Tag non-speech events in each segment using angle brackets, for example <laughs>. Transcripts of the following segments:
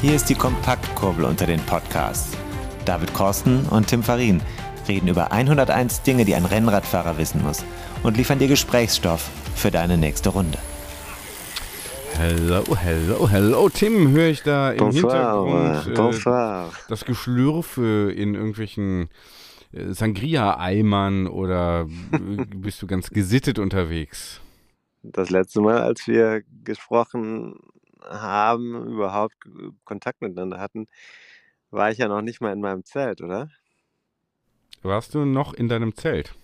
Hier ist die Kompaktkurbel unter den Podcasts. David Korsten und Tim Farin reden über 101 Dinge, die ein Rennradfahrer wissen muss und liefern dir Gesprächsstoff für deine nächste Runde. Hello, hello, hello. Tim, höre ich da im Bonsoir, Hintergrund bonsoir. das Geschlürfe in irgendwelchen äh, Sangria-Eimern oder äh, bist du ganz gesittet unterwegs? Das letzte Mal, als wir gesprochen haben, überhaupt Kontakt miteinander hatten, war ich ja noch nicht mal in meinem Zelt, oder? Warst du noch in deinem Zelt?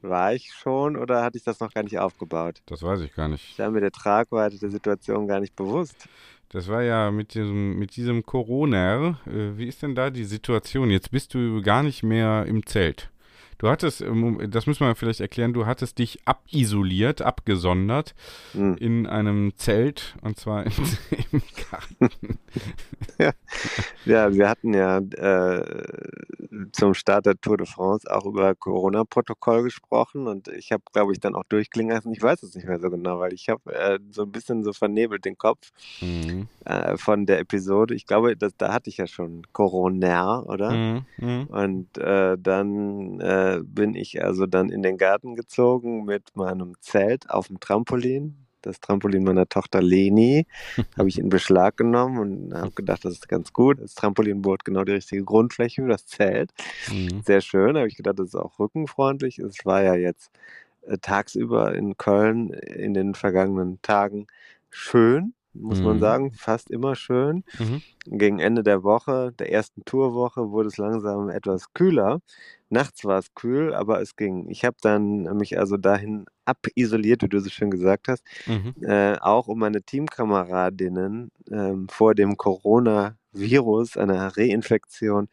War ich schon oder hatte ich das noch gar nicht aufgebaut? Das weiß ich gar nicht. Ich war mir der Tragweite der Situation gar nicht bewusst. Das war ja mit diesem, mit diesem Corona. Äh, wie ist denn da die Situation? Jetzt bist du gar nicht mehr im Zelt. Du hattest, ähm, das müssen wir vielleicht erklären, du hattest dich abisoliert, abgesondert Hm. in einem Zelt und zwar in, <laughs> im Garten. Ja, wir hatten ja äh, zum Start der Tour de France auch über Corona-Protokoll gesprochen und ich habe, glaube ich, dann auch durchklingen lassen. Ich weiß es nicht mehr so genau, weil ich habe äh, so ein bisschen so vernebelt den Kopf Mhm. äh, von der Episode. Ich glaube, das, da hatte ich ja schon Corona, oder? Mhm. Mhm. Und äh, dann äh, bin ich also dann in den Garten gezogen mit meinem Zelt auf dem Trampolin. Das Trampolin meiner Tochter Leni <laughs> habe ich in Beschlag genommen und habe gedacht, das ist ganz gut. Das Trampolin bot genau die richtige Grundfläche für das Zelt. Mhm. Sehr schön. Habe ich gedacht, das ist auch rückenfreundlich. Es war ja jetzt äh, tagsüber in Köln in den vergangenen Tagen schön, muss man Mhm. sagen, fast immer schön. Mhm. Gegen Ende der Woche, der ersten Tourwoche, wurde es langsam etwas kühler. Nachts war es kühl, aber es ging. Ich habe dann mich also dahin abisoliert, wie du so schön gesagt hast, Mhm. äh, auch um meine Teamkameradinnen ähm, vor dem Coronavirus, einer Reinfektion,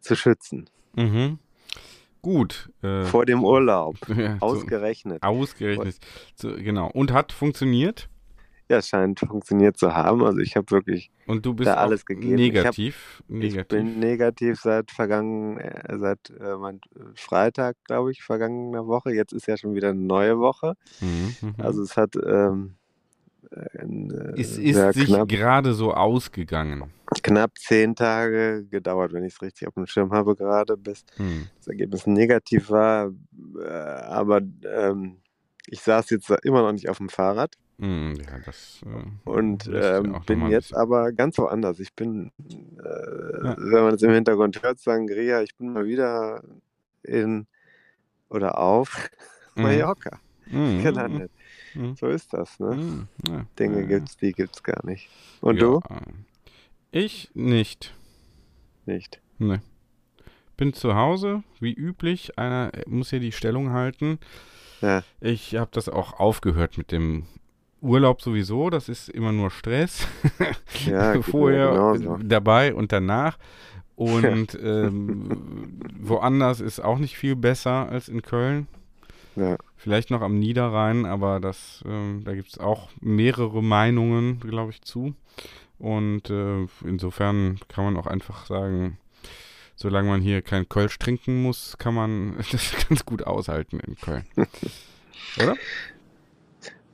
zu schützen. Mhm. Gut. Äh, Vor dem Urlaub, <laughs> ja, so, ausgerechnet. ausgerechnet. So, genau. Und hat funktioniert? Ja, es scheint funktioniert zu haben. Also ich habe wirklich Und du bist Da alles gegeben. Ich hab- negativ. Ich negativ. bin negativ seit vergangen, äh, seit äh, mein, Freitag, glaube ich, vergangener Woche. Jetzt ist ja schon wieder eine neue Woche. Mhm, mhm. Also es hat ähm, äh, äh, es ist sich gerade so ausgegangen. knapp zehn Tage gedauert, wenn ich es richtig auf dem Schirm habe gerade, bis Hm. das Ergebnis negativ war. Äh, aber ähm, ich saß jetzt immer noch nicht auf dem Fahrrad ja, das. Äh, und ähm, bin jetzt bisschen- aber ganz woanders. Ich bin, äh, Ja. wenn man es im Hintergrund hört, Sangria, ich bin mal wieder in oder auf <laughs> Mhm. Mallorca Mhm, gelandet. mhm, So ist das, ne? mhm, ja, Dinge ja, gibt's, die gibt's gar nicht. Und du? äh, Ich nicht. Nicht. Ne. Bin zu Hause, wie üblich. Einer muss hier die Stellung halten. Ja. Ich habe das auch aufgehört mit dem Urlaub sowieso. Das ist immer nur Stress. <laughs> Ja, Vorher, dabei und danach. Und <laughs> ähm, woanders ist auch nicht viel besser als in Köln. Ja. Vielleicht noch am Niederrhein, aber das, ähm, da gibt es auch mehrere Meinungen, glaube ich, zu. Und äh, insofern kann man auch einfach sagen, solange man hier kein Kölsch trinken muss, kann man <laughs> das ganz gut aushalten in Köln. Oder?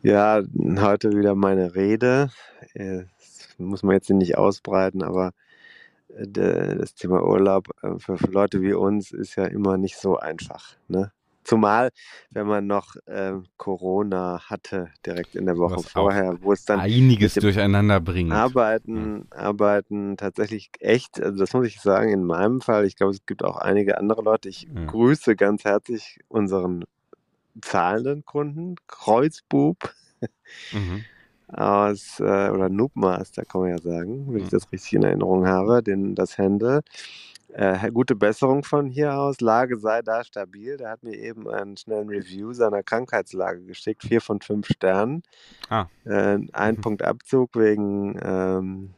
Ja, heute wieder meine Rede. Äh, Das muss man jetzt nicht ausbreiten, aber äh, das Thema Urlaub äh, für Leute wie uns ist ja immer nicht so einfach. Ne? Zumal, wenn man noch ähm, Corona hatte, direkt in der Woche Was vorher, wo es dann Einiges durcheinander bringt. Arbeiten, Arbeiten tatsächlich echt, also das muss ich sagen, in meinem Fall, ich glaube, es gibt auch einige andere Leute. Ich Ja. grüße ganz herzlich unseren zahlenden Kunden, Kreuzbub Mhm. aus, äh, oder Noobmaster kann man ja sagen, wenn ich Mhm. das richtig in Erinnerung habe, den, das Handle. Äh, gute Besserung von hier aus. Lage sei da stabil. Der hat mir eben einen schnellen Review seiner Krankheitslage geschickt. Vier von fünf Sternen. Ah. Äh, ein Mhm. Punkt Abzug wegen ähm,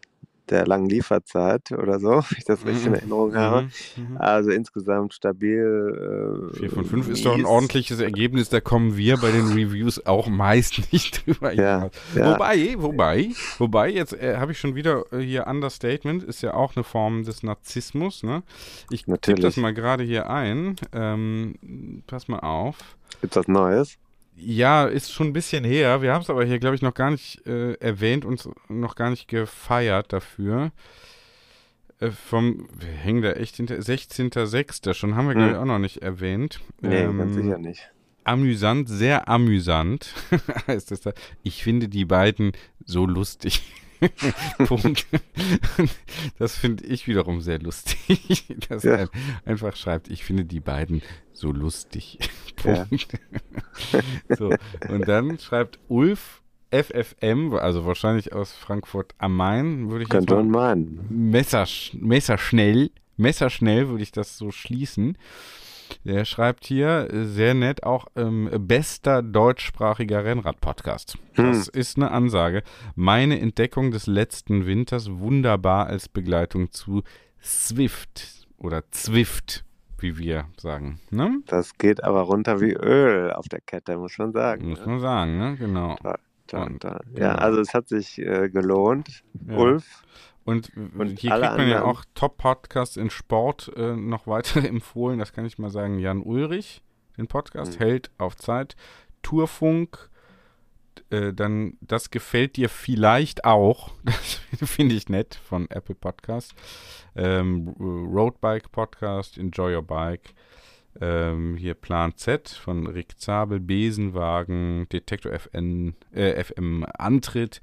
der langen Lieferzeit oder so, <laughs> wenn ich das richtig in Mhm. Erinnerung habe. Mhm. Mhm. Also insgesamt stabil. Äh, Vier von fünf ist doch ein ordentliches Ergebnis. Da kommen wir bei den Reviews auch meist <laughs> nicht drüber Ja, ja. Wobei, wobei, wobei, jetzt äh, habe ich schon wieder äh, hier Understatement, ist ja auch eine Form des Narzissmus. Ne? Ich tippe das mal gerade hier ein. Ähm, pass mal auf. Gibt's was Neues? Ja, ist schon ein bisschen her. Wir haben es aber hier, glaube ich, noch gar nicht äh, erwähnt und noch gar nicht gefeiert dafür. Äh, vom, wir hängen da echt hinter, 16.06. schon haben wir, glaube ich, Hm. auch noch nicht erwähnt. Nee, Ähm, ganz sicher nicht. Amüsant, sehr amüsant <laughs> heißt es da. Ich finde die beiden so lustig. <laughs> Punkt. Das finde ich wiederum sehr lustig, <laughs> dass Ja. er einfach schreibt, ich finde die beiden so lustig. <laughs> Ja. Punkt. So, und dann schreibt Ulf FFM, also wahrscheinlich aus Frankfurt am Main, würde ich meinen. Messersch messerschnell, messerschnell würde ich das so schließen. Der schreibt hier sehr nett auch ähm, bester deutschsprachiger Rennrad-Podcast. Das ist eine Ansage. Meine Entdeckung des letzten Winters wunderbar als Begleitung zu Swift oder Zwift, wie wir sagen. Ne? Das geht aber runter wie Öl auf der Kette, muss man sagen. Muss ne? man sagen, ne? Genau. Toll, toll. genau. Ja, also es hat sich äh, gelohnt. Ja. Ulf, Und, Und hier alle kriegt man ja auch Top-Podcasts in Sport äh, noch weitere <laughs> empfohlen. Das kann ich mal sagen. Jan Ulrich, den Podcast, Mhm. hält auf Zeit. Tourfunk, äh, dann das gefällt dir vielleicht auch. <laughs> Das finde ich nett von Apple Podcast. Ähm, Roadbike Podcast, Enjoy Your Bike. Ähm, hier Plan Z von Rick Zabel, Besenwagen, Detektor FN, äh, FM Antritt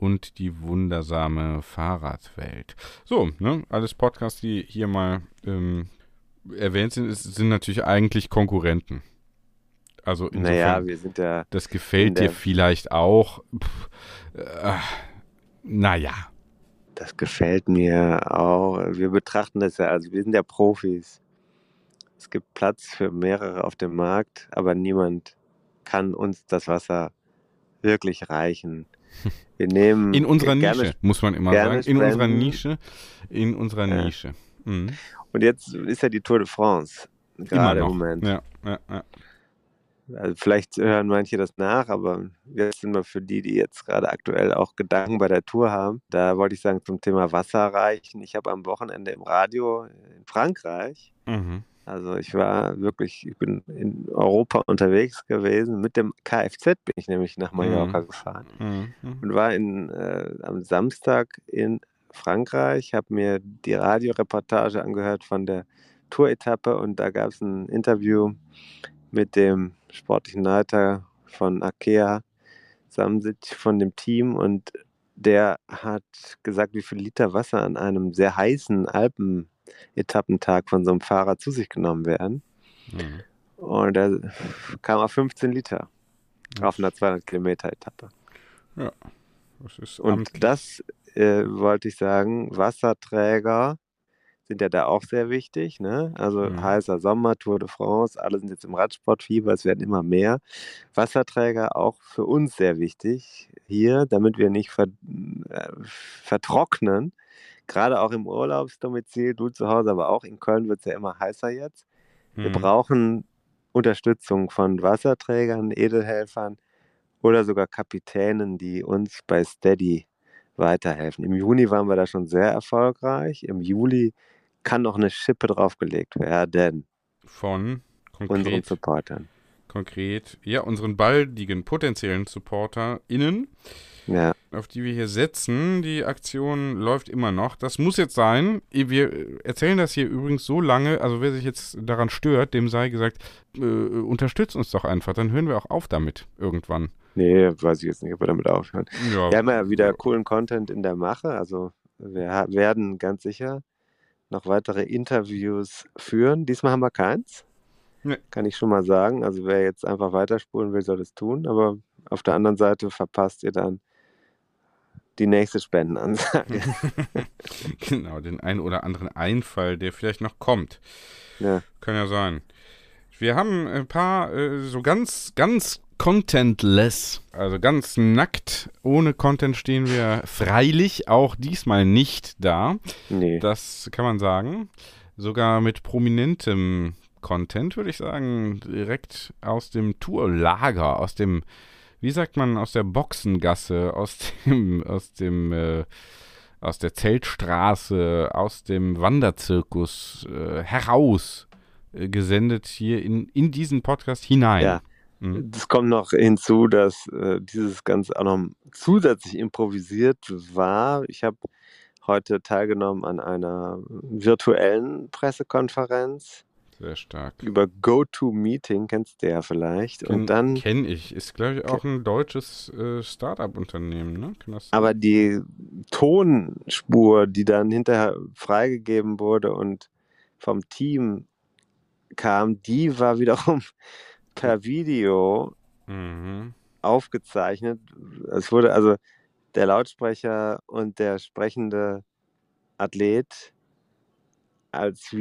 und die wundersame Fahrradwelt. So, ne, alles Podcasts, die hier mal ähm, erwähnt sind, ist, sind natürlich eigentlich Konkurrenten. Also insofern, naja, wir sind ja, das gefällt dir vielleicht auch. Pff, äh, naja, das gefällt mir auch. Wir betrachten das ja, also wir sind ja Profis. Es gibt Platz für mehrere auf dem Markt, aber niemand kann uns das Wasser wirklich reichen. <laughs> Wir nehmen in unserer gerne Nische, muss man immer sagen. In unserer. Nische. In unserer Ja. Nische. Mhm. Und jetzt ist ja die Tour de France. Gerade im. Moment. Ja, ja, ja. Also vielleicht hören manche das nach, aber jetzt sind wir für die, die jetzt gerade aktuell auch Gedanken bei der Tour haben. Da wollte ich sagen zum Thema Wasser reichen. Ich habe am Wochenende im Radio in Frankreich, Mhm. Also ich war wirklich, ich bin in Europa unterwegs gewesen. Mit dem Kfz bin ich nämlich nach Mallorca Mhm. gefahren Mhm. Mhm. und war in, äh, am Samstag in Frankreich, habe mir die Radioreportage angehört von der Tour-Etappe und da gab es ein Interview mit dem sportlichen Leiter von Akea, Samsic von dem Team und der hat gesagt, wie viel Liter Wasser an einem sehr heißen Alpen-Etappentag von so einem Fahrer zu sich genommen werden. Mhm. Und da kam auf 15 Liter auf einer 200 Kilometer Etappe. Das ist Und amtlich. das äh, wollte ich sagen, Wasserträger sind ja da auch sehr wichtig. Ne? Also Mhm. heißer Sommer, Tour de France, alle sind jetzt im Radsportfieber, es werden immer mehr. Wasserträger auch für uns sehr wichtig hier, damit wir nicht ver äh, vertrocknen. Gerade auch im Urlaubsdomizil, du zu Hause, aber auch in Köln wird es ja immer heißer jetzt. Wir Mhm. brauchen Unterstützung von Wasserträgern, Edelhelfern oder sogar Kapitänen, die uns bei Steady weiterhelfen. Im Juni waren wir da schon sehr erfolgreich. Im Juli kann noch eine Schippe draufgelegt werden, Von unseren konkret, Supportern. Konkret, ja, unseren baldigen potenziellen SupporterInnen, Ja, auf die wir hier setzen. Die Aktion läuft immer noch. Das muss jetzt sein. Wir erzählen das hier übrigens so lange, also wer sich jetzt daran stört, dem sei gesagt, äh, unterstützt uns doch einfach, dann hören wir auch auf damit irgendwann. nee, weiß ich jetzt nicht, ob wir damit aufhören. Ja, Wir haben ja wieder coolen Content in der Mache. Also wir werden ganz sicher noch weitere Interviews führen. Diesmal haben wir keins. Nee. Kann ich schon mal sagen. Also wer jetzt einfach weiterspulen will, soll es tun. Aber auf der anderen Seite verpasst ihr dann die nächste Spendenansage. <laughs> <laughs> genau, den einen oder anderen Einfall, der vielleicht noch kommt. ja. Kann ja sein. Wir haben ein paar äh, so ganz, ganz contentless, also ganz nackt, ohne Content stehen wir freilich auch diesmal nicht da. Nee. Das kann man sagen. Sogar mit prominentem Content, würde ich sagen, direkt aus dem Tourlager, aus dem, wie sagt man, aus der Boxengasse, aus dem, aus dem, äh, aus der Zeltstraße, aus dem Wanderzirkus äh, heraus äh, gesendet hier in, in diesen Podcast hinein. Ja. Mhm. Es kommt noch hinzu, dass äh, dieses Ganze auch noch zusätzlich improvisiert war. Ich habe heute teilgenommen an einer virtuellen Pressekonferenz Sehr stark. über GoToMeeting, kennst du ja vielleicht. Kenn, Und dann, Kenne ich. Ist, glaube ich, auch ein deutsches äh, Startup-Unternehmen, ne? Aber die Tonspur, die dann hinterher freigegeben wurde und vom Team kam, die war wiederum <laughs> per Video Mhm. aufgezeichnet. Es wurde also der Lautsprecher und der sprechende Athlet als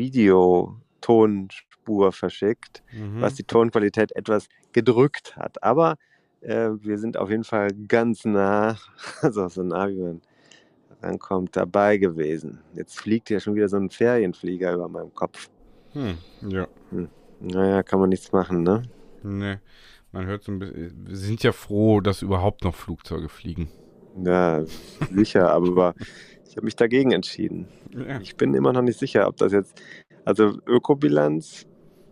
Videotonspur verschickt, Mhm. was die Tonqualität etwas gedrückt hat. Aber äh, wir sind auf jeden Fall ganz nah, <laughs> also so nah wie man rankommt, dabei gewesen. Jetzt fliegt hier schon wieder so ein Ferienflieger über meinem Kopf. Hm. Ja. Naja, kann man nichts machen, ne? Ne. Man hört so ein bisschen. Wir sind ja froh, dass überhaupt noch Flugzeuge fliegen. Ja, sicher, aber <laughs> ich habe mich dagegen entschieden. Ja. Ich bin immer noch nicht sicher, ob das jetzt, also Ökobilanz,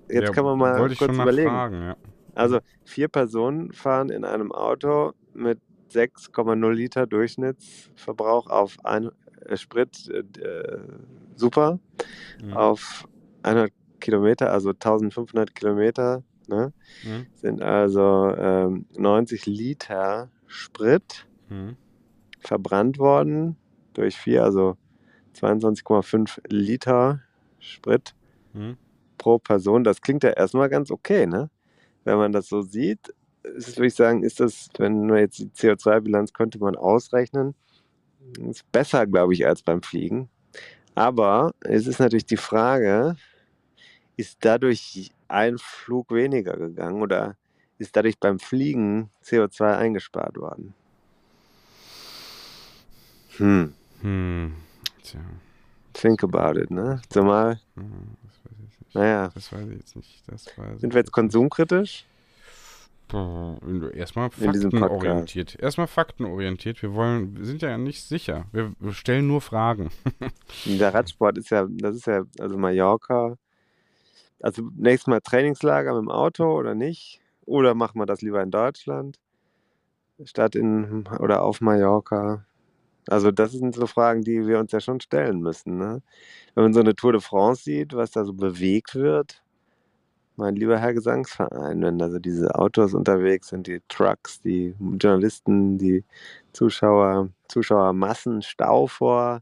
jetzt ja, kann man mal kurz überlegen. Fragen, ja. Also vier Personen fahren in einem Auto mit 6,0 Liter Durchschnittsverbrauch auf ein äh, Sprit, äh, super, Mhm. auf 100 Kilometer, also 1500 Kilometer, ne, Mhm. sind also ähm, 90 Liter Sprit Mhm. verbrannt worden durch vier, also 22,5 Liter Sprit Mhm. pro Person. Das klingt ja erstmal ganz okay, ne? Wenn man das so sieht, ist würde ich sagen, ist das, wenn man jetzt die CO2-Bilanz könnte man ausrechnen, ist besser, glaube ich, als beim Fliegen. Aber es ist natürlich die Frage, ist dadurch ein Flug weniger gegangen oder ist dadurch beim Fliegen CO2 eingespart worden? Hm, Hm. Tja. Think about it, ne? Zumal, hm, Das weiß ich nicht. naja, Das weiß ich jetzt nicht. Weiß sind ich wir jetzt konsumkritisch? Erstmal faktenorientiert. Erstmal faktenorientiert. Wir wollen, wir sind ja nicht sicher. Wir stellen nur Fragen. <laughs> Der Radsport ist ja, das ist ja, also Mallorca. Also nächstes Mal Trainingslager mit dem Auto oder nicht? Oder machen wir das lieber in Deutschland statt in oder auf Mallorca? Also das sind so Fragen, die wir uns ja schon stellen müssen. Ne? Wenn man so eine Tour de France sieht, was da so bewegt wird, mein lieber Herr Gesangsverein, wenn also diese Autos unterwegs sind, die Trucks, die Journalisten, die Zuschauer, Zuschauermassen, Stau vor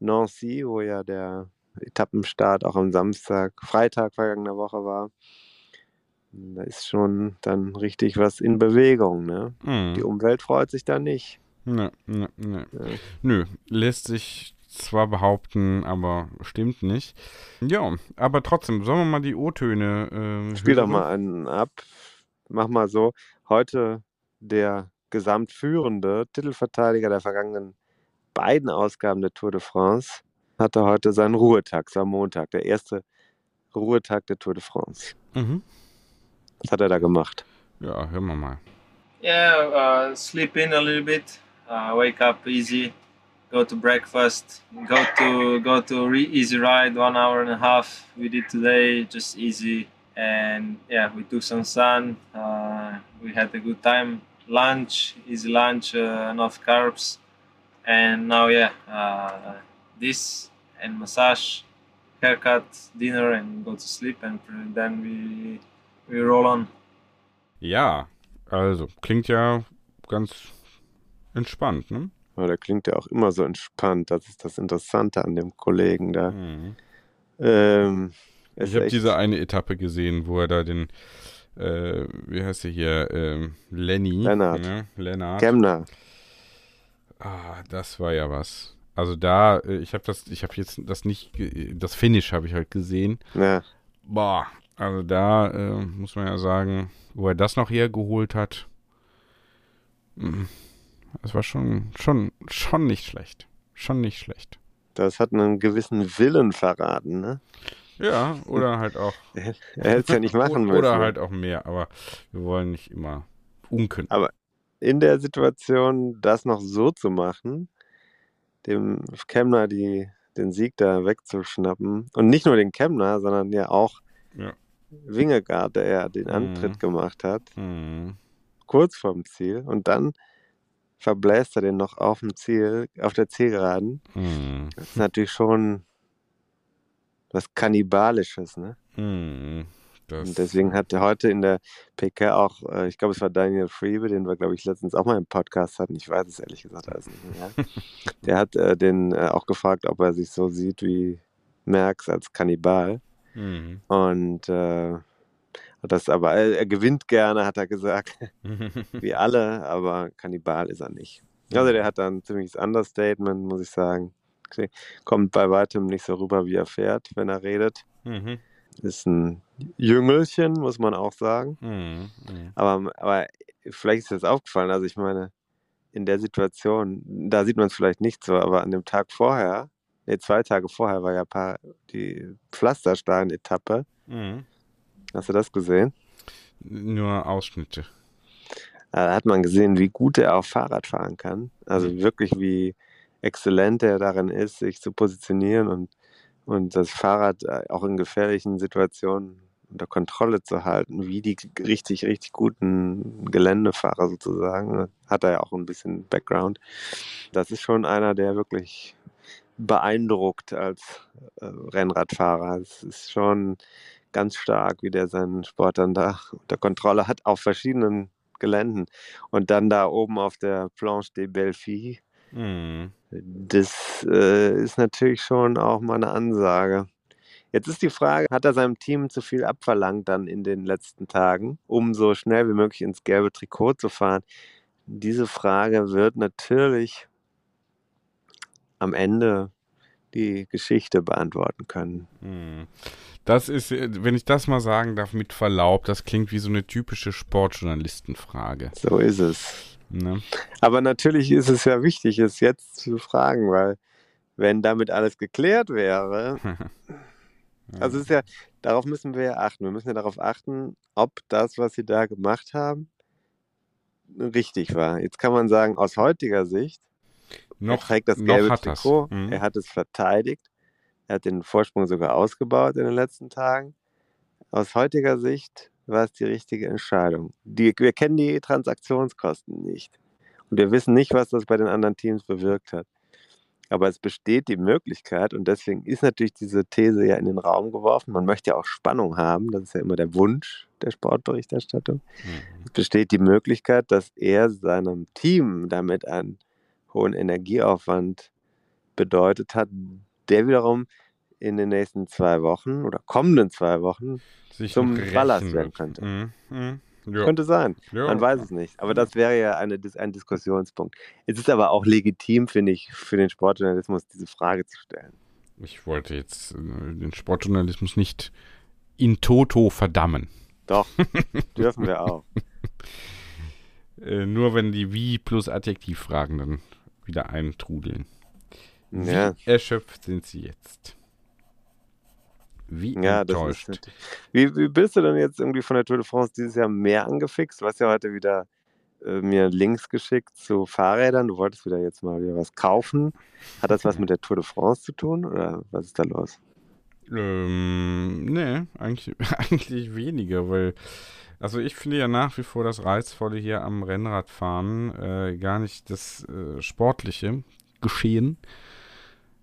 Nancy, wo ja der Etappenstart auch am Samstag, Freitag vergangener Woche war. Da ist schon dann richtig was in Bewegung. Ne? Hm. Die Umwelt freut sich da nicht. Ne, ne, ne. Ja. Nö, lässt sich zwar behaupten, aber stimmt nicht. Ja, aber trotzdem, sollen wir mal die O-Töne äh, Spiel doch hören? mal einen ab. Mach mal so. Heute der gesamtführende Titelverteidiger der vergangenen beiden Ausgaben der Tour de France hatte heute seinen Ruhetag, es war Montag, der erste Ruhetag der Tour de France. Mhm. Was hat er da gemacht? Ja, hören wir mal. Yeah, uh, sleep in a little bit, uh, wake up easy, go to breakfast, go to go to re- easy ride, one hour and a half. We did today, just easy, and yeah, we took some sun. Uh, we had a good time. Lunch, easy lunch, uh, enough carbs, and now yeah, uh, this and massage, haircut, dinner, and go to sleep, and then we we roll on. Ja, also, klingt ja ganz entspannt, ne? Ja, der klingt ja auch immer so entspannt. Das ist das Interessante an dem Kollegen da. Mhm. Ähm, Ich habe diese eine Etappe gesehen, wo er da den, äh, wie heißt er hier, ähm, Lenny, Lennart. Ne? Lennart. Kemner. Ah, das war ja was. Also da, äh, ich habe das, ich habe jetzt das nicht, das Finish habe ich halt gesehen. Ja, Boah, also da äh, muss man ja sagen, wo er das noch hergeholt hat, mm, das war schon, schon, schon nicht schlecht. Schon nicht schlecht. das hat einen gewissen Willen verraten. Ne? Ja, oder halt auch. <laughs> Er hätte es ja nicht machen müssen. Oder halt auch mehr, aber wir wollen nicht immer unkündig. Aber in der Situation, das noch so zu machen, dem Kemner die, den Sieg da wegzuschnappen und nicht nur den Kemner, sondern ja auch Ja. Wingegaard, der ja den Mhm. Antritt gemacht hat, Hm. kurz vorm Ziel und dann verbläst er den noch auf dem Ziel, auf der Zielgeraden. Mhm. Das ist natürlich schon was Kannibalisches, ne? Das, Und deswegen hat er heute in der PK auch, äh, ich glaube, es war Daniel Freebe, den wir, glaube ich, letztens auch mal im Podcast hatten. Ich weiß es ehrlich gesagt alles nicht mehr. <laughs> Der hat äh, den äh, auch gefragt, ob er sich so sieht wie Merckx als Kannibal. Mhm. Und äh, das aber, er, er gewinnt gerne, hat er gesagt, <laughs> wie alle, aber Kannibal ist er nicht. Also der hat da ein ziemliches Understatement, muss ich sagen. Kommt bei weitem nicht so rüber, wie er fährt, wenn er redet. Mhm. Ist ein Jüngelchen, muss man auch sagen. Mhm. Mhm. Aber, aber vielleicht ist das aufgefallen. Also ich meine, in der Situation, da sieht man es vielleicht nicht so, aber an dem Tag vorher, nee, zwei Tage vorher war ja paar, die Pflasterstein-Etappe. Mhm. Hast du das gesehen? Nur Ausschnitte. Da hat man gesehen, wie gut er auch Fahrrad fahren kann. Also Mhm. wirklich, wie exzellent er darin ist, sich zu positionieren und, und das Fahrrad äh, auch in gefährlichen Situationen unter Kontrolle zu halten, wie die richtig, richtig guten Geländefahrer sozusagen. Hat er ja auch ein bisschen Background. Das ist schon einer, der wirklich beeindruckt als äh, Rennradfahrer. Es ist schon ganz stark, wie der seinen Sport dann da unter Kontrolle hat, auf verschiedenen Geländen. Und dann da oben auf der Planche des Belfis, Mhm. das äh, ist natürlich schon auch mal eine Ansage. Jetzt ist die Frage, hat er seinem Team zu viel abverlangt dann in den letzten Tagen, um so schnell wie möglich ins gelbe Trikot zu fahren? Diese Frage wird natürlich am Ende die Geschichte beantworten können. Mhm. Das ist, äh, wenn ich das mal sagen darf, mit Verlaub, das klingt wie so eine typische Sportjournalistenfrage. So ist es. Ne? Aber natürlich ist es ja wichtig, es jetzt zu fragen, weil wenn damit alles geklärt wäre, <laughs> also es ist ja, darauf müssen wir ja achten. Wir müssen ja darauf achten, ob das, was sie da gemacht haben, richtig war. Jetzt kann man sagen, aus heutiger Sicht, er noch, trägt das gelbe. Trikot, Mhm. er hat es verteidigt, er hat den Vorsprung sogar ausgebaut in den letzten Tagen. Aus heutiger Sicht war es die richtige Entscheidung. Die, wir kennen die Transaktionskosten nicht. Und wir wissen nicht, was das bei den anderen Teams bewirkt hat. Aber es besteht die Möglichkeit, und deswegen ist natürlich diese These ja in den Raum geworfen. Man möchte ja auch Spannung haben, das ist ja immer der Wunsch der Sportberichterstattung. Mhm. Es besteht die Möglichkeit, dass er seinem Team damit einen hohen Energieaufwand bedeutet hat, der wiederum in den nächsten zwei Wochen oder kommenden zwei Wochen Sich zum Ballast werden könnte. Mhm. Mhm. Ja. könnte sein. Ja. Man weiß es nicht. Aber das wäre ja eine, ein Diskussionspunkt. Es ist aber auch legitim, finde ich, für den Sportjournalismus diese Frage zu stellen. Ich wollte jetzt äh, den Sportjournalismus nicht in toto verdammen. Doch, <laughs> dürfen wir auch. Äh, nur wenn die Wie plus Adjektivfragen dann wieder eintrudeln. Wie Ja, erschöpft sind sie jetzt? Wie ja das ist enttäuscht. wie, wie bist du denn jetzt irgendwie von der Tour de France dieses Jahr mehr angefixt? Du hast ja heute wieder äh, mir Links geschickt zu Fahrrädern. Du wolltest wieder jetzt mal wieder was kaufen. Hat das was <laughs> mit der Tour de France zu tun oder was ist da los? Ähm, nee, eigentlich, <laughs> eigentlich weniger, weil, also ich finde ja nach wie vor das Reizvolle hier am Rennradfahren äh, gar nicht das äh, sportliche Geschehen.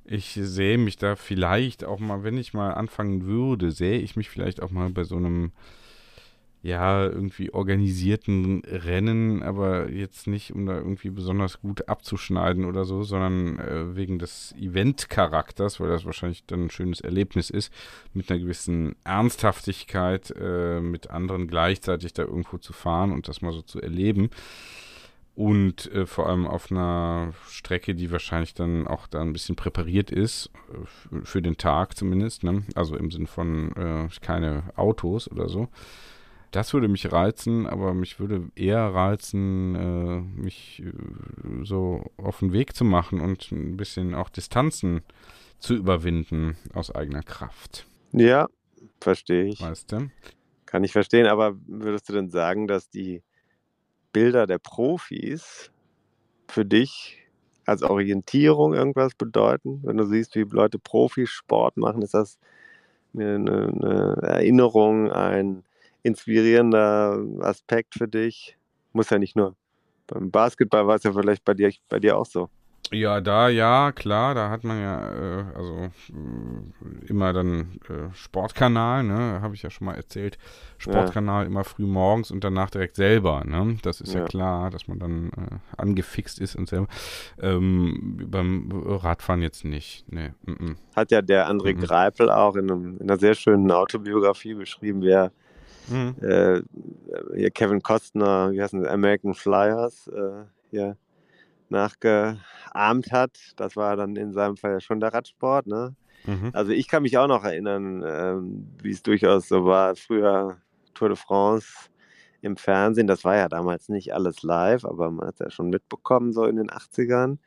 Ich sehe mich da vielleicht auch mal, wenn ich mal anfangen würde, sehe ich mich vielleicht auch mal bei so einem, ja, irgendwie organisierten Rennen, aber jetzt nicht, um da irgendwie besonders gut abzuschneiden oder so, sondern äh, wegen des Event-Charakters, weil das wahrscheinlich dann ein schönes Erlebnis ist, mit einer gewissen Ernsthaftigkeit äh, mit anderen gleichzeitig da irgendwo zu fahren und das mal so zu erleben. Und äh, vor allem auf einer Strecke, die wahrscheinlich dann auch da ein bisschen präpariert ist, äh, für den Tag zumindest, ne? also im Sinn von äh, keine Autos oder so. Das würde mich reizen, aber mich würde eher reizen, äh, mich äh, so auf den Weg zu machen und ein bisschen auch Distanzen zu überwinden aus eigener Kraft. Ja, verstehe ich. Weißt du? Kann ich verstehen, aber würdest du denn sagen, dass die Bilder der Profis für dich als Orientierung irgendwas bedeuten? Wenn du siehst, wie Leute Profisport machen, ist das eine, eine, eine Erinnerung, ein inspirierender Aspekt für dich? Muss ja nicht nur Beim Basketball war es ja vielleicht bei dir, bei dir auch so. Ja, da, ja, klar, da hat man ja, äh, also äh, immer dann äh, Sportkanal, ne, habe ich ja schon mal erzählt. Sportkanal ja. immer früh morgens und danach direkt selber, ne? Das ist ja, ja klar, dass man dann äh, angefixt ist und selber. Ähm, beim Radfahren jetzt nicht, ne. Mm -mm. Hat ja der André mm Greipel auch in, einem, in, einer sehr schönen Autobiografie beschrieben, wer mhm. äh, hier Kevin Costner, wie heißen sie, American Flyers, äh, hier nachgeahmt hat. Das war dann in seinem Fall ja schon der Radsport. Ne? Mhm. Also ich kann mich auch noch erinnern, ähm, wie es durchaus so war. Früher Tour de France im Fernsehen, das war ja damals nicht alles live, aber man hat es ja schon mitbekommen, so in den 80ern.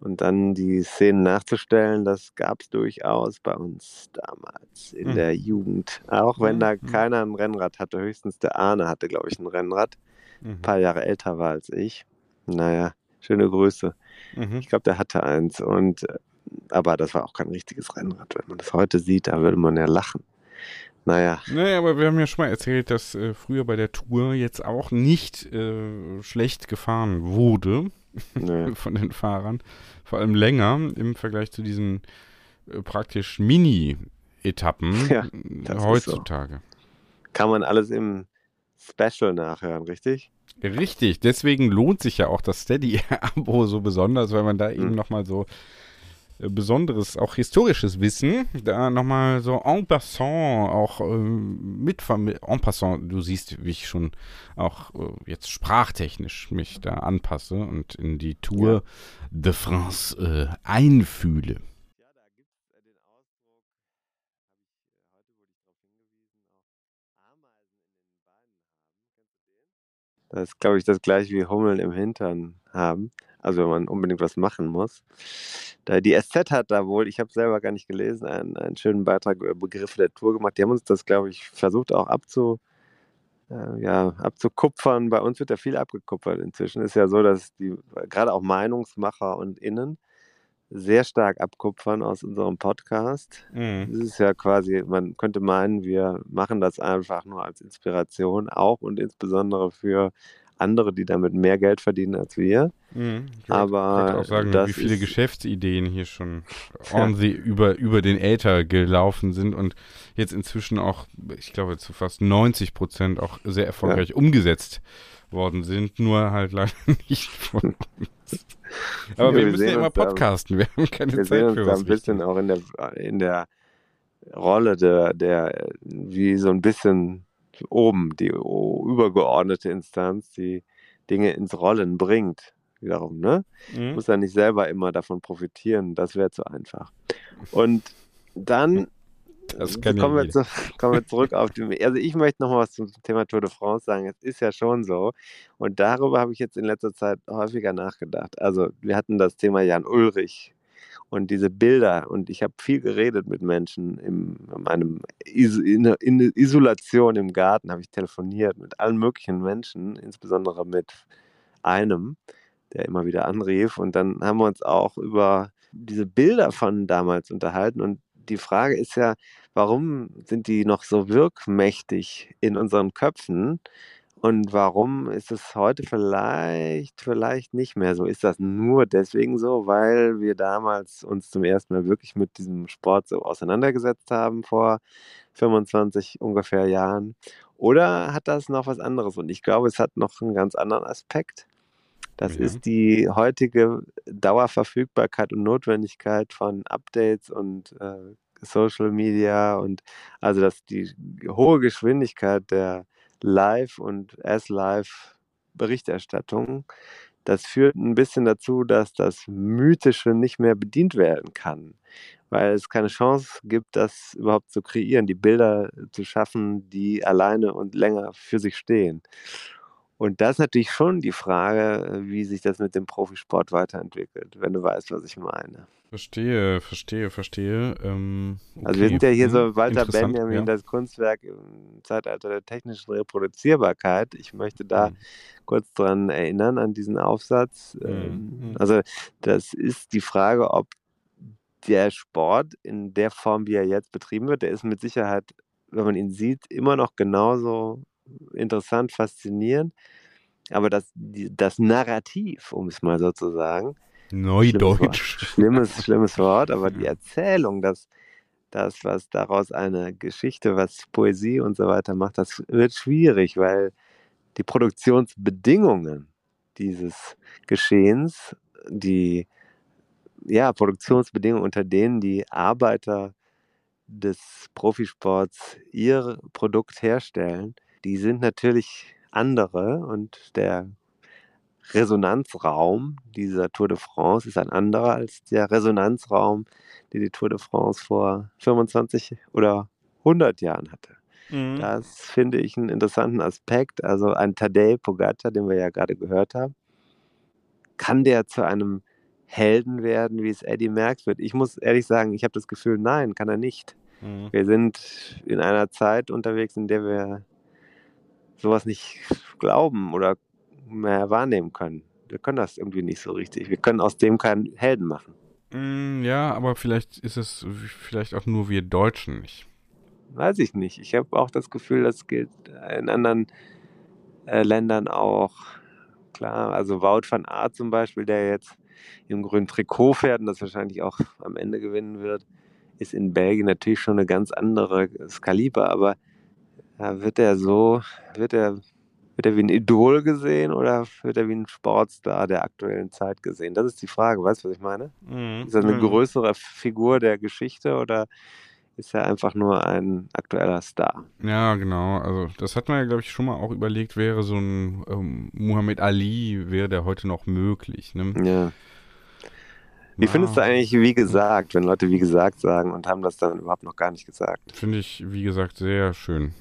Und dann die Szenen nachzustellen, das gab es durchaus bei uns damals in mhm. der Jugend. Auch wenn da mhm. keiner ein Rennrad hatte, höchstens der Arne hatte, glaube ich, ein Rennrad. Mhm. Ein paar Jahre älter war als ich. Naja, Schöne Grüße. Mhm. Ich glaube, der hatte eins. Und äh, aber das war auch kein richtiges Rennrad. Wenn man das heute sieht, da würde man ja lachen. Naja. Naja, aber wir haben ja schon mal erzählt, dass äh, früher bei der Tour jetzt auch nicht äh, schlecht gefahren wurde nee. <laughs> von den Fahrern. Vor allem länger im Vergleich zu diesen äh, praktisch Mini-Etappen <laughs> ja, heutzutage. So. Kann man alles im Special nachhören, richtig? Richtig, deswegen lohnt sich ja auch das Steady-Abo <laughs> so besonders, weil man da eben mhm. nochmal so besonderes, auch historisches Wissen, da nochmal so en passant auch äh, mit, en passant, du siehst, wie ich schon auch äh, jetzt sprachtechnisch mich da anpasse und in die Tour ja. de France äh, einfühle. Das ist, glaube ich, das gleiche wie Hummeln im Hintern haben. Also wenn man unbedingt was machen muss. Da die SZ hat da wohl, ich habe selber gar nicht gelesen, einen, einen schönen Beitrag über Begriffe der Tour gemacht. Die haben uns das, glaube ich, versucht auch abzu, äh, ja, abzukupfern. Bei uns wird ja viel abgekupfert inzwischen. Ist ja so, dass die gerade auch Meinungsmacher und Innen sehr stark abkupfern aus unserem Podcast. Mhm. Das ist ja quasi, man könnte meinen, wir machen das einfach nur als Inspiration, auch und insbesondere für andere, die damit mehr Geld verdienen als wir. Mhm. Ich Aber auch sagen, wie viele Geschäftsideen hier schon <laughs> on the, über, über den Äther gelaufen sind und jetzt inzwischen auch, ich glaube, zu fast 90 Prozent auch sehr erfolgreich ja. umgesetzt worden sind, nur halt leider <laughs> nicht von uns. Aber ja, wir, wir müssen ja immer podcasten, wir haben keine wir Zeit sehen uns da ein bisschen auch in der, in der Rolle der, der, wie so ein bisschen oben, die übergeordnete Instanz, die Dinge ins Rollen bringt. Wiederum, ne? Mhm. Muss ja nicht selber immer davon profitieren, das wäre zu einfach. Und dann kommen, wir zu, kommen wir zurück auf die. Also ich möchte noch mal was zum Thema Tour de France sagen. Es ist ja schon so. Und darüber habe ich jetzt in letzter Zeit häufiger nachgedacht. Also wir hatten das Thema Jan Ulrich und diese Bilder. Und ich habe viel geredet mit Menschen in meinem in Isolation im Garten, habe ich telefoniert mit allen möglichen Menschen, insbesondere mit einem, der immer wieder anrief. Und dann haben wir uns auch über diese Bilder von damals unterhalten. Und die Frage ist ja, warum sind die noch so wirkmächtig in unseren Köpfen? Und warum ist es heute vielleicht, vielleicht nicht mehr so? Ist das nur deswegen so, weil wir damals uns zum ersten Mal wirklich mit diesem Sport so auseinandergesetzt haben vor 25 ungefähr Jahren? Oder hat das noch was anderes? Und ich glaube, es hat noch einen ganz anderen Aspekt. Das ja. ist die heutige Dauerverfügbarkeit und Notwendigkeit von Updates und äh, Social Media und also dass die hohe Geschwindigkeit der Live- und S-Live-Berichterstattung, das führt ein bisschen dazu, dass das Mythische nicht mehr bedient werden kann, weil es keine Chance gibt, das überhaupt zu kreieren, die Bilder zu schaffen, die alleine und länger für sich stehen. Und das ist natürlich schon die Frage, wie sich das mit dem Profisport weiterentwickelt, wenn du weißt, was ich meine. Verstehe, verstehe, verstehe. Ähm, okay. Also wir sind ja hier so hm, Walter Benjamin, ja. das Kunstwerk im Zeitalter der technischen Reproduzierbarkeit. Ich möchte da mhm. kurz dran erinnern, an diesen Aufsatz. Mhm. Also das ist die Frage, ob der Sport in der Form, wie er jetzt betrieben wird, der ist mit Sicherheit, wenn man ihn sieht, immer noch genauso interessant, faszinierend. aber das, das Narrativ, um es mal so zu sagen, Neudeutsch. <laughs> Schlimmes, schlimmes Wort, aber die Erzählung, das, das, was daraus eine Geschichte, was Poesie und so weiter macht, das wird schwierig, weil die Produktionsbedingungen dieses Geschehens, die ja, Produktionsbedingungen, unter denen die Arbeiter des Profisports ihr Produkt herstellen, die sind natürlich andere und der Resonanzraum dieser Tour de France ist ein anderer als der Resonanzraum, den die Tour de France vor 25 oder 100 Jahren hatte. Mhm. Das finde ich einen interessanten Aspekt. Also ein Tadej Pogacar, den wir ja gerade gehört haben, kann der zu einem Helden werden, wie es Eddie Merckx wird? Ich muss ehrlich sagen, ich habe das Gefühl, nein, kann er nicht. Mhm. Wir sind in einer Zeit unterwegs, in der wir sowas nicht glauben oder mehr wahrnehmen können. Wir können das irgendwie nicht so richtig. Wir können aus dem keinen Helden machen. Mm, ja, aber vielleicht ist es vielleicht auch nur wir Deutschen nicht. Weiß ich nicht. Ich habe auch das Gefühl, das gilt in anderen äh, Ländern auch. Klar, also Wout van Aert zum Beispiel, der jetzt im grünen Trikot fährt und das wahrscheinlich auch am Ende gewinnen wird, ist in Belgien natürlich schon eine ganz andere Kaliber, aber wird er so, wird er wird er wie ein Idol gesehen oder wird er wie ein Sportstar der aktuellen Zeit gesehen? Das ist die Frage, weißt du, was ich meine? Mhm. Ist er eine mhm. größere Figur der Geschichte oder ist er einfach nur ein aktueller Star? Ja, genau. Also das hat man ja, glaube ich, schon mal auch überlegt, wäre so ein ähm, Muhammad Ali, wäre der heute noch möglich. Ne? Ja. Wie findest du eigentlich, wie gesagt, wenn Leute wie gesagt sagen und haben das dann überhaupt noch gar nicht gesagt? Finde ich, wie gesagt, sehr schön.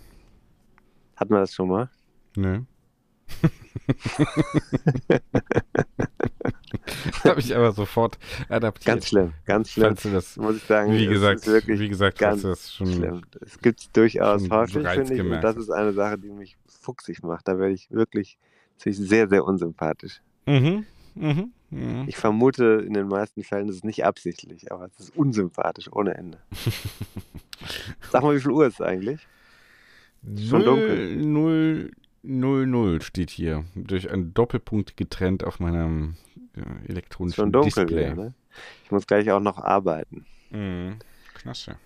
Hatten wir das schon mal? Nee. <laughs> Habe ich aber sofort adaptiert. Ganz schlimm, ganz schlimm. Du das, muss ich sagen, wie gesagt, wirklich wie gesagt, ganz das schon schlimm. Es gibt es durchaus häufig, finde ich, und das ist eine Sache, die mich fuchsig macht. Da werde ich wirklich sehr, sehr unsympathisch. Mhm. Mhm. Mhm. Ich vermute, in den meisten Fällen ist es nicht absichtlich, aber es ist unsympathisch ohne Ende. <laughs> Sag mal, wie viel Uhr ist es eigentlich? Schon dunkel. 0, 00 steht hier. Durch einen Doppelpunkt getrennt auf meinem ja, elektronischen Schon dunkel Display. Wieder, ne? Ich muss gleich auch noch arbeiten. Mhm. Klasse.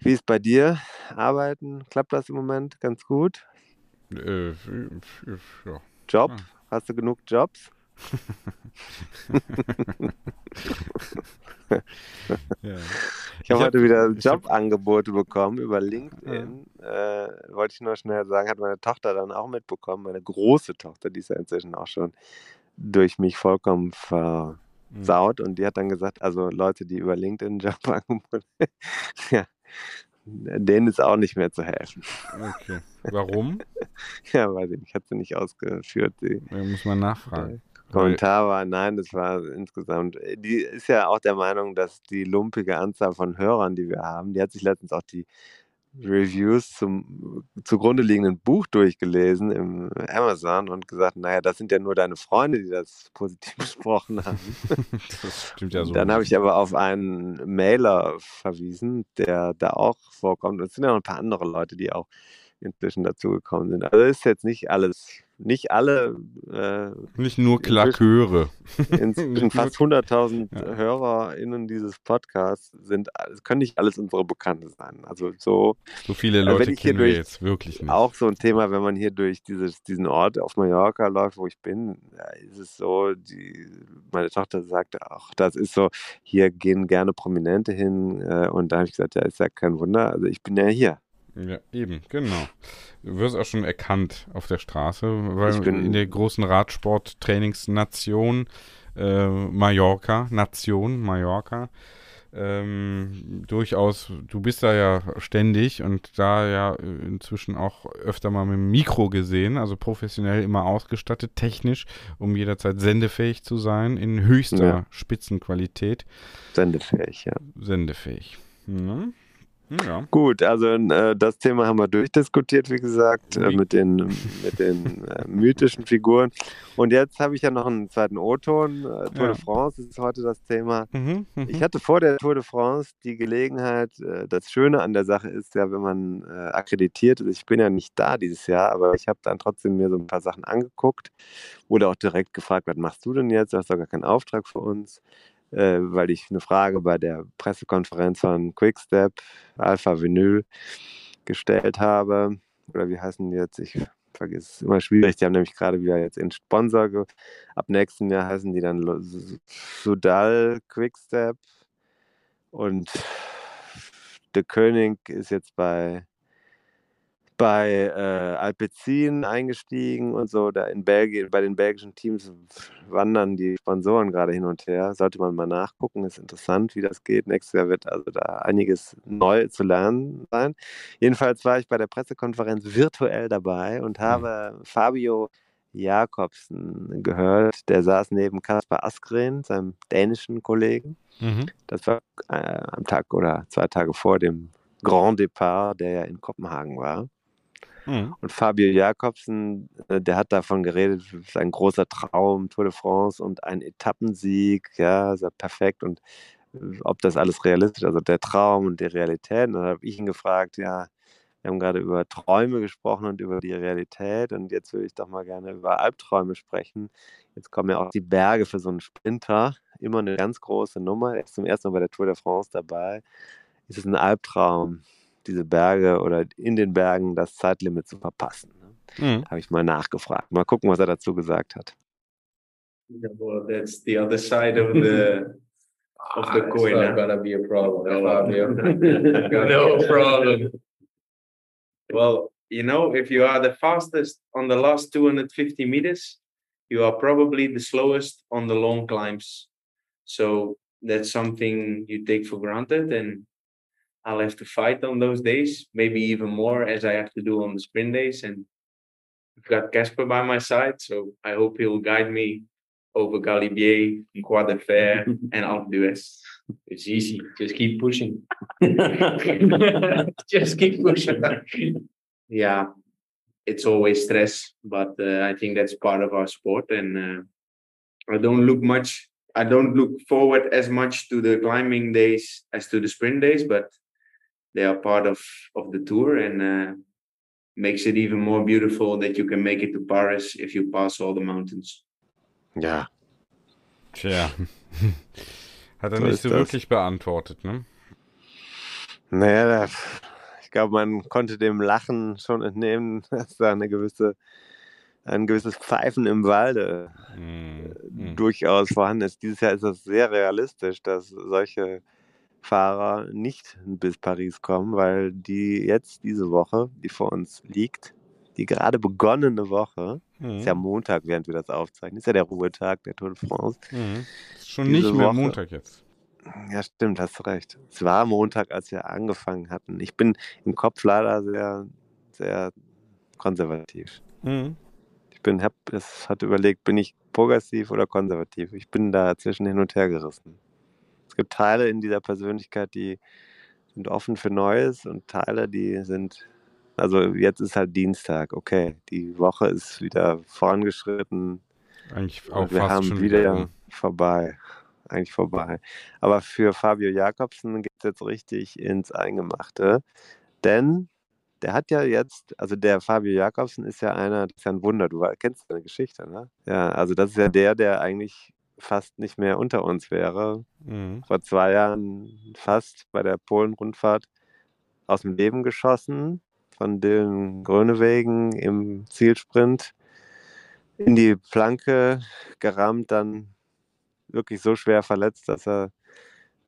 Wie ist bei dir? Arbeiten? Klappt das im Moment ganz gut? Äh, ja. Job? Ja. Hast du genug Jobs? Ja. Ich habe heute wieder Jobangebote bekommen über LinkedIn. Ja. Äh, wollte ich nur schnell sagen, hat meine Tochter dann auch mitbekommen, meine große Tochter, die ist ja inzwischen auch schon durch mich vollkommen versaut. Mhm. Und die hat dann gesagt, also Leute, die über LinkedIn <laughs> Jobangebote, ja, denen ist auch nicht mehr zu helfen. Okay. Warum? <laughs> ja, weiß ich nicht, hat sie nicht ausgeführt. Da muss man nachfragen. Kommentar war, nein, das war insgesamt. Äh, die ist ja auch der Meinung, dass die lumpige Anzahl von Hörern, die wir haben, die hat sich letztens auch die Reviews zum zugrunde liegenden Buch durchgelesen im Amazon und gesagt, naja, das sind ja nur deine Freunde, die das <laughs> positiv besprochen haben. <laughs> das stimmt ja so. Dann habe ich aber auf einen Mailer verwiesen, der da auch vorkommt. Und es sind ja noch ein paar andere Leute, die auch inzwischen dazugekommen sind. Also ist jetzt nicht alles nicht alle. Äh, nicht nur Klaköre. Inzwischen <laughs> fast 100.000 ja. HörerInnen dieses Podcasts sind, können nicht alles unsere Bekannte sein. Also so. So viele also Leute kennen wir jetzt wirklich nicht. Auch so ein Thema, wenn man hier durch dieses, diesen Ort auf Mallorca läuft, wo ich bin, ist es so, die, meine Tochter sagte auch, das ist so, hier gehen gerne Prominente hin. Äh, und da habe ich gesagt, ja, ist ja kein Wunder. Also ich bin ja hier. Ja, eben, genau. Du wirst auch schon erkannt auf der Straße, weil in der großen Radsport-Trainingsnation äh, Mallorca, Nation Mallorca, ähm, durchaus, du bist da ja ständig und da ja inzwischen auch öfter mal mit dem Mikro gesehen, also professionell immer ausgestattet, technisch, um jederzeit sendefähig zu sein, in höchster ja. Spitzenqualität. Sendefähig, ja. Sendefähig. Mhm. Ja. Gut, also äh, das Thema haben wir durchdiskutiert, wie gesagt, äh, mit den, mit den äh, mythischen Figuren. Und jetzt habe ich ja noch einen zweiten O-Ton. Äh, Tour ja. de France ist heute das Thema. Mhm, mh. Ich hatte vor der Tour de France die Gelegenheit, äh, das Schöne an der Sache ist ja, wenn man äh, akkreditiert ist, ich bin ja nicht da dieses Jahr, aber ich habe dann trotzdem mir so ein paar Sachen angeguckt, wurde auch direkt gefragt, was machst du denn jetzt? Du hast doch gar keinen Auftrag für uns äh, weil ich eine Frage bei der Pressekonferenz von Quickstep, Alpha Vinyl, gestellt habe. Oder wie heißen die jetzt? Ich vergesse es immer schwierig. Die haben nämlich gerade wieder jetzt in Sponsor. Ab nächstem Jahr heißen die dann Sudal Quickstep. Und der König ist jetzt bei bei äh, Alpecin eingestiegen und so. Da in Belgien, bei den belgischen Teams wandern die Sponsoren gerade hin und her. Sollte man mal nachgucken, ist interessant, wie das geht. Nächstes Jahr wird also da einiges neu zu lernen sein. Jedenfalls war ich bei der Pressekonferenz virtuell dabei und mhm. habe mhm. Fabio Jakobsen gehört. Der saß neben Kaspar Askren, seinem dänischen Kollegen. Mhm. Das war äh, am Tag oder zwei Tage vor dem Grand Depart, der ja in Kopenhagen war. Mhm. Und Fabio Jakobsen, äh, der hat davon geredet, sein großer Traum, Tour de France und ein Etappensieg, ja, ist ja perfekt. Und äh, ob das alles realistisch ist, also der Traum und die Realität. Und dann habe ich ihn gefragt, ja, wir haben gerade über Träume gesprochen und über die Realität und jetzt würde ich doch mal gerne über Albträume sprechen. Jetzt kommen ja auch die Berge für so einen Sprinter, immer eine ganz große Nummer. Er ist zum ersten Mal bei der Tour de France dabei. Ist es ein Albtraum, diese Berge oder in den Bergen das Zeitlimit zu verpassen. Ne? Mhm. Habe ich mal nachgefragt. Mal gucken, was er dazu gesagt hat. Yeah, well, that's the other side of the <laughs> of the ah, coin. It's not gonna be a problem, <laughs> no, no problem. Well, you know, if you are the fastest on the last 250 meters, you are probably the slowest on the long climbs. So that's something you take for granted, and I'll have to fight on those days, maybe even more as I have to do on the sprint days. And I've got Casper by my side, so I hope he'll guide me over Galibier, Croix de Fer, <laughs> and Alpe d'Huez. It's easy. Just keep pushing. <laughs> Just keep pushing. yeah, it's always stress, but uh, I think that's part of our sport. And uh, I don't look much. I don't look forward as much to the climbing days as to the sprint days, but they are part of of the tour and uh, makes it even more beautiful that you can make it to Paris if you pass all the mountains. Ja. Tja. <laughs> Hat er so nicht so das. wirklich beantwortet, ne? Naja, ich glaube, man konnte dem Lachen schon entnehmen, <laughs> dass da eine gewisse, ein gewisses Pfeifen im Walde mm, durchaus vorhanden ist. Dieses Jahr ist das sehr realistisch, dass solche Fahrer nicht bis Paris kommen, weil die jetzt diese Woche, die vor uns liegt, die gerade begonnene Woche, mhm. ist ja mhm. Montag, während wir das aufzeichnen, ist ja der Ruhetag der Tour de France. Mhm. Schon diese nicht mehr Woche, Montag jetzt. Ja, stimmt, hast du recht. Es war Montag, als wir angefangen hatten. Ich bin im Kopf leider sehr, sehr konservativ. Mhm. Ich bin, hab, es hat überlegt, bin ich progressiv oder konservativ? Ich bin da zwischen hin und her gerissen gibt Teile in dieser Persönlichkeit, die sind offen für Neues und Teile, die sind, also jetzt ist halt Dienstag, okay, die Woche ist wieder vorangeschritten. Eigentlich auch wir fast haben schon wieder, wieder ne? vorbei, eigentlich vorbei. Aber für Fabio Jakobsen geht es jetzt richtig ins Eingemachte, denn der hat ja jetzt, also der Fabio Jakobsen ist ja einer, das ist ja ein Wunder, du kennst seine Geschichte, ne? Ja, also das ist ja der, der eigentlich fast nicht mehr unter uns wäre. Mhm. Vor zwei Jahren fast bei der Polen-Rundfahrt aus dem Leben geschossen von Dylan Grönewegen im Zielsprint in die Planke gerammt, dann wirklich so schwer verletzt, dass er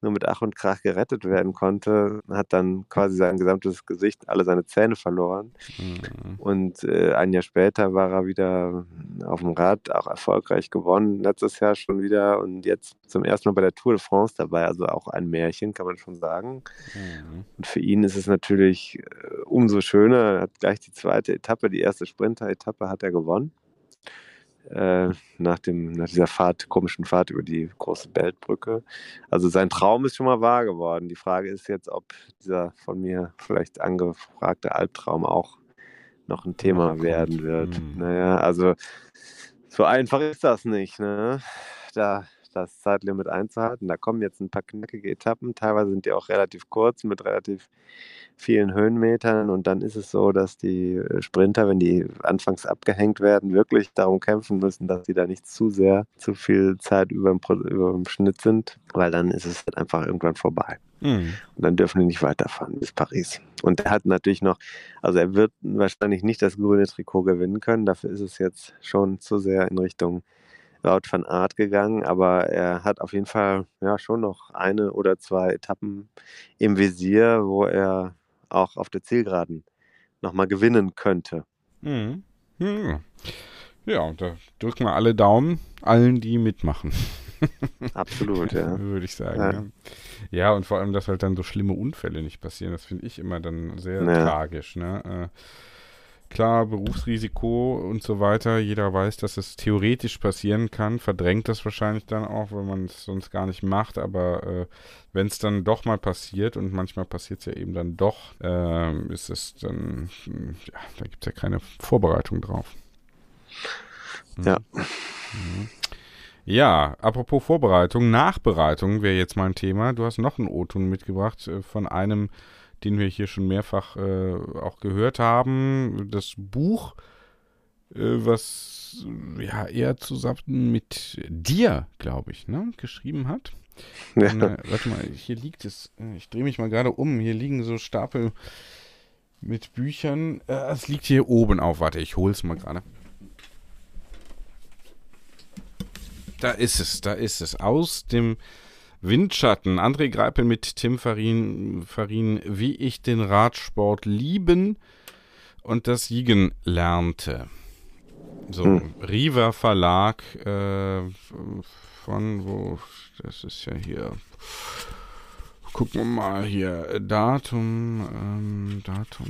nur mit Ach und Krach gerettet werden konnte, hat dann quasi sein gesamtes Gesicht, alle seine Zähne verloren. Mhm. Und äh, ein Jahr später war er wieder auf dem Rad, auch erfolgreich gewonnen, letztes Jahr schon wieder und jetzt zum ersten Mal bei der Tour de France dabei, also auch ein Märchen, kann man schon sagen. Mhm. Und für ihn ist es natürlich äh, umso schöner, er hat gleich die zweite Etappe, die erste Sprinter-Etappe hat er gewonnen äh, nach, dem, nach dieser Fahrt, komischen Fahrt über die große Beltbrücke. Also sein Traum ist schon mal wahr geworden. Die Frage ist jetzt, ob dieser von mir vielleicht angefragte Albtraum auch noch ein Thema oh, werden wird. Hm. Naja, also so einfach ist das nicht. Ne? Da das Zeitlimit einzuhalten. Da kommen jetzt ein paar knackige Etappen. Teilweise sind die auch relativ kurz mit relativ vielen Höhenmetern. Und dann ist es so, dass die äh, Sprinter, wenn die anfangs abgehängt werden, wirklich darum kämpfen müssen, dass sie da nicht zu sehr, zu viel Zeit über dem, über dem Schnitt sind, weil dann ist es halt einfach irgendwann vorbei. Mhm. Und dann dürfen die nicht weiterfahren bis Paris. Und er hat natürlich noch, also er wird wahrscheinlich nicht das grüne Trikot gewinnen können. Dafür ist es jetzt schon zu sehr in Richtung Wout van Art gegangen, aber er hat auf jeden Fall ja schon noch eine oder zwei Etappen im Visier, wo er auch auf der Zielgeraden nochmal gewinnen könnte. Mhm. Mhm. Ja, und da drücken wir alle Daumen, allen, die mitmachen. <laughs> Absolut, ja. Würde ich sagen. Ja. ja. Ja. und vor allem, dass halt dann so schlimme Unfälle nicht passieren, das finde ich immer dann sehr ja. tragisch. Ne? Äh, Klar, Berufsrisiko und so weiter. Jeder weiß, dass es theoretisch passieren kann. Verdrängt das wahrscheinlich dann auch, wenn man es sonst gar nicht macht. Aber äh, wenn es dann doch mal passiert und manchmal passiert es ja eben dann doch, äh, ist es dann, ja, da gibt es ja keine Vorbereitung drauf. Mhm. Ja. Mhm. Ja, apropos Vorbereitung, Nachbereitung wäre jetzt mein Thema. Du hast noch einen O-Ton mitgebracht äh, von einem den wir hier schon mehrfach äh, auch gehört haben. Das Buch, äh, was ja eher zusammen mit dir, glaube ich, ne, geschrieben hat. Ja. Und, äh, warte mal, hier liegt es. Ich drehe mich mal gerade um. Hier liegen so Stapel mit Büchern. Äh, es liegt hier oben auf. Warte, ich hole es mal gerade. Da ist es, da ist es. Aus dem Windschatten. André Greipel mit Tim Farin, Farin, wie ich den Radsport lieben und das Siegen lernte. So, hm. Riva Verlag äh, von wo, das ist ja hier Gucken wir mal hier. Datum, ähm, Datum,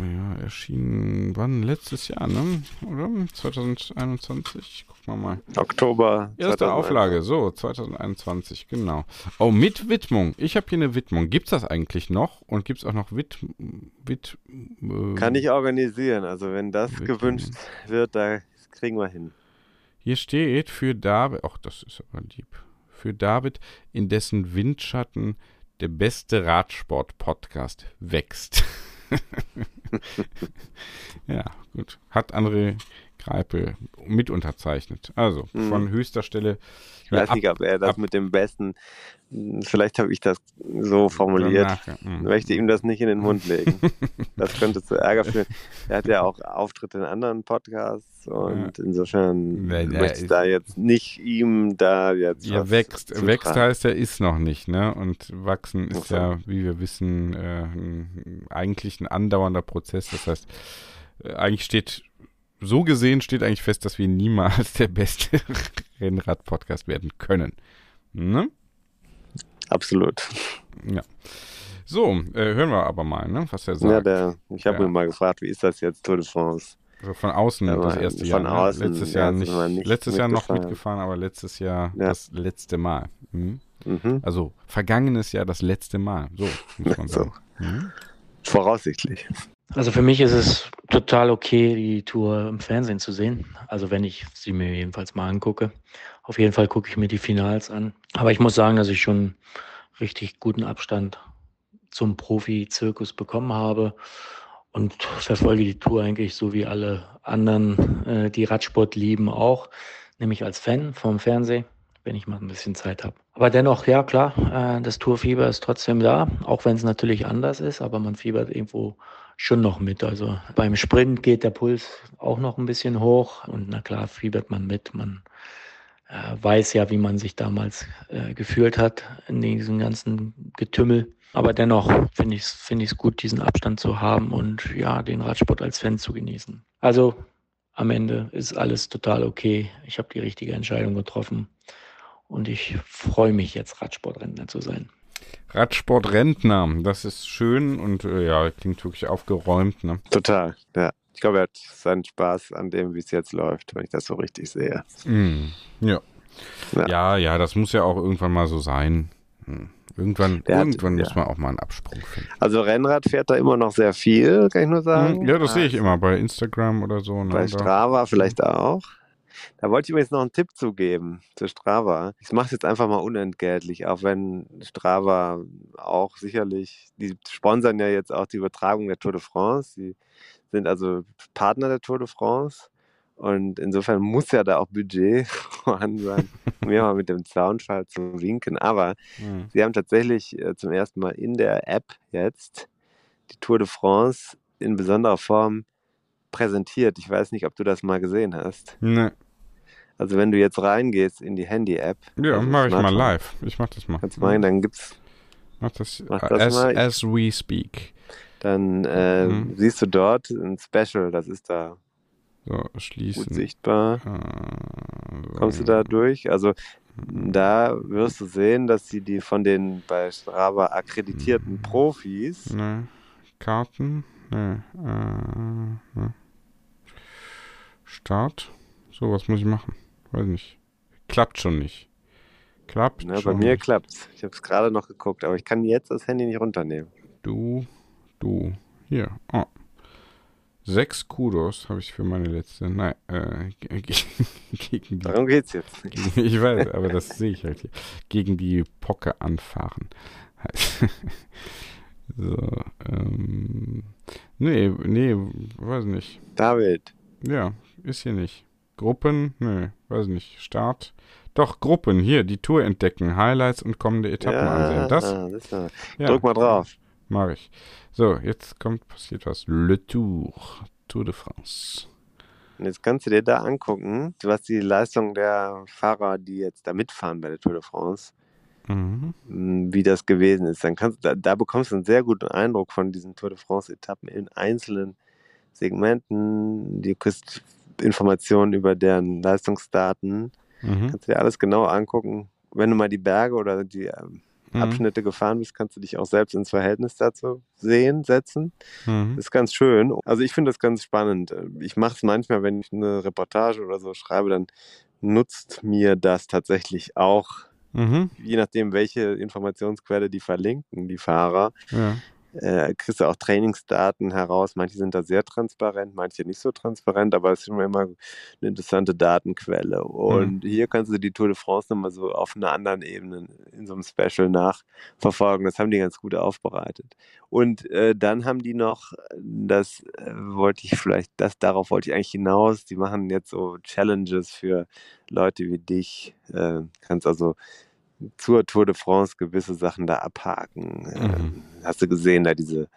ja, erschienen, wann? Letztes Jahr, ne? Oder? 2021? Gucken wir mal. Oktober. Erste Auflage, so, 2021, genau. Oh, mit Widmung. Ich habe hier eine Widmung. Gibt es das eigentlich noch? Und gibt es auch noch Wid... Wid äh, Kann ich organisieren. Also, wenn das Widmung. gewünscht wird, da kriegen wir hin. Hier steht für David, ach, das ist aber lieb. Für David, in dessen Windschatten der beste Radsport-Podcast wächst. <laughs> ja, gut. Hat André Greipel mit unterzeichnet. Also mhm. von höchster Stelle. Ich weiß nicht, ob er das ab, mit dem besten, vielleicht habe ich das so formuliert. Nachher, mhm. möchte ihm das nicht in den Mund legen. <laughs> das könnte zu Ärger führen. Er hat ja auch Auftritte in anderen Podcasts und ja. insofern ja, möchte ich da jetzt nicht ihm da jetzt. Ja, wächst, wächst heißt er ist noch nicht, ne? Und wachsen ist okay. ja, wie wir wissen, äh, eigentlich ein andauernder Prozess. Das heißt, äh, eigentlich steht so gesehen steht eigentlich fest, dass wir niemals der beste <laughs> Rennrad-Podcast werden können. Ne? Absolut. Ja. So, äh, hören wir aber mal, ne, was er sagt. Ja, der, ich habe ja. ihn mal gefragt, wie ist das jetzt Tour de France? Also von außen ja, das erste von Jahr. Ne? Außen, letztes Jahr nicht, nicht, letztes Jahr noch mitgefahren, aber letztes Jahr ja. das letzte Mal. Mhm. Mhm. Also vergangenes Jahr das letzte Mal. So muss man <laughs> sagen. So. Mhm. Voraussichtlich. Also für mich ist es total okay, die Tour im Fernsehen zu sehen. Also wenn ich sie mir jedenfalls mal angucke. Auf jeden Fall gucke ich mir die Finals an. Aber ich muss sagen, dass ich schon richtig guten Abstand zum Profi-Zirkus bekommen habe und verfolge die Tour eigentlich so wie alle anderen, äh, die Radsport lieben, auch, nämlich als Fan vom Fernsehen, wenn ich mal ein bisschen Zeit habe. Aber dennoch, ja klar, äh, das Tourfieber ist trotzdem da, auch wenn es natürlich anders ist, aber man fiebert irgendwo schon noch mit. Also beim Sprint geht der Puls auch noch ein bisschen hoch und na klar fiebert man mit. Man weiß ja, wie man sich damals äh, gefühlt hat in diesem ganzen Getümmel. Aber dennoch finde ich es find gut, diesen Abstand zu haben und ja, den Radsport als Fan zu genießen. Also am Ende ist alles total okay. Ich habe die richtige Entscheidung getroffen und ich freue mich jetzt Radsportrentner zu sein. Radsportrentner, das ist schön und äh, ja, klingt wirklich aufgeräumt. Ne? Total, ja. Ich glaube, er hat seinen Spaß an dem, wie es jetzt läuft, wenn ich das so richtig sehe. Mm, ja. ja. Ja, ja, das muss ja auch irgendwann mal so sein. Hm. Irgendwann, Der irgendwann hat, muss man auch mal einen Absprung finden. Also Rennrad fährt da immer noch sehr viel, kann ich nur sagen. Hm, ja, das sehe ich immer bei Instagram oder so. Ne? Bei Strava vielleicht auch. Da wollte ich mir jetzt noch einen Tipp zugeben zu Strava. Ich mache es jetzt einfach mal unentgeltlich, auch wenn Strava auch sicherlich, die sponsern ja jetzt auch die Übertragung der Tour de France. Die sind also Partner der Tour de France. Und insofern muss ja da auch Budget <laughs> vorhanden sein, mir mal mit dem Soundfall zu winken. Aber mhm. sie haben tatsächlich äh, zum ersten Mal in der App jetzt die Tour de France in besonderer Form präsentiert. Ich weiß nicht, ob du das mal gesehen hast. Nee. Also wenn du jetzt reingehst in die Handy-App. Ja, also mache ich mal live. Ich mach das mal. Kannst du machen, dann gibt's. Mach das, mach das as, mal. as we speak. Dann äh, mhm. siehst du dort ein Special, das ist da so, schließen. gut sichtbar. Äh, Kommst du da durch? Also mhm. da wirst du sehen, dass sie die von den bei Strava akkreditierten mhm. Profis. Ne. Karten. Ne. Äh, ne. Start. So, was muss ich machen? Weiß nicht. Klappt schon nicht. Klappt Na, schon Bei mir nicht. klappt's. Ich habe es gerade noch geguckt, aber ich kann jetzt das Handy nicht runternehmen. Du, du. Hier. Oh. Sechs Kudos habe ich für meine letzte. Nein, äh, <laughs> gegen die. Darum geht's jetzt. Gegen, <laughs> ich weiß, aber das sehe ich halt hier. Gegen die Pocke anfahren. <laughs> so, ähm. Nee, nee, weiß nicht. David. Ja, ist hier nicht. Gruppen, nee, weiß nicht. Start. Doch, Gruppen, hier, die Tour entdecken, Highlights und kommende Etappen ja, ansehen. Das? das ja. Drück mal drauf. Mach ich. So, jetzt kommt, passiert was. Le Tour, Tour de France. Und jetzt kannst du dir da angucken, was die Leistung der Fahrer, die jetzt da mitfahren bei der Tour de France, mhm. wie das gewesen ist. Dann kannst da, da bekommst du einen sehr guten Eindruck von diesen Tour de France-Etappen in einzelnen Segmenten. Du kriegst Informationen über deren Leistungsdaten. Mhm. Kannst du dir alles genau angucken. Wenn du mal die Berge oder die ähm, mhm. Abschnitte gefahren bist, kannst du dich auch selbst ins Verhältnis dazu sehen, setzen. Mhm. Das ist ganz schön. Also ich finde das ganz spannend. Ich mache es manchmal, wenn ich eine Reportage oder so schreibe, dann nutzt mir das tatsächlich auch, mhm. je nachdem, welche Informationsquelle die verlinken, die Fahrer. Ja äh, kriegst du auch Trainingsdaten heraus. Manche sind da sehr transparent, manche nicht so transparent, aber es ist immer eine interessante Datenquelle. Und mhm. hier kannst du die Tour de France nochmal so auf einer anderen Ebene in so einem Special nachverfolgen. Das haben die ganz gut aufbereitet. Und äh, dann haben die noch, das äh, wollte ich vielleicht, das darauf wollte ich eigentlich hinaus. Die machen jetzt so Challenges für Leute wie dich. Äh, kannst also zur Tour de France gewisse Sachen da abhaken. Mhm. Ähm, hast du gesehen, da diese,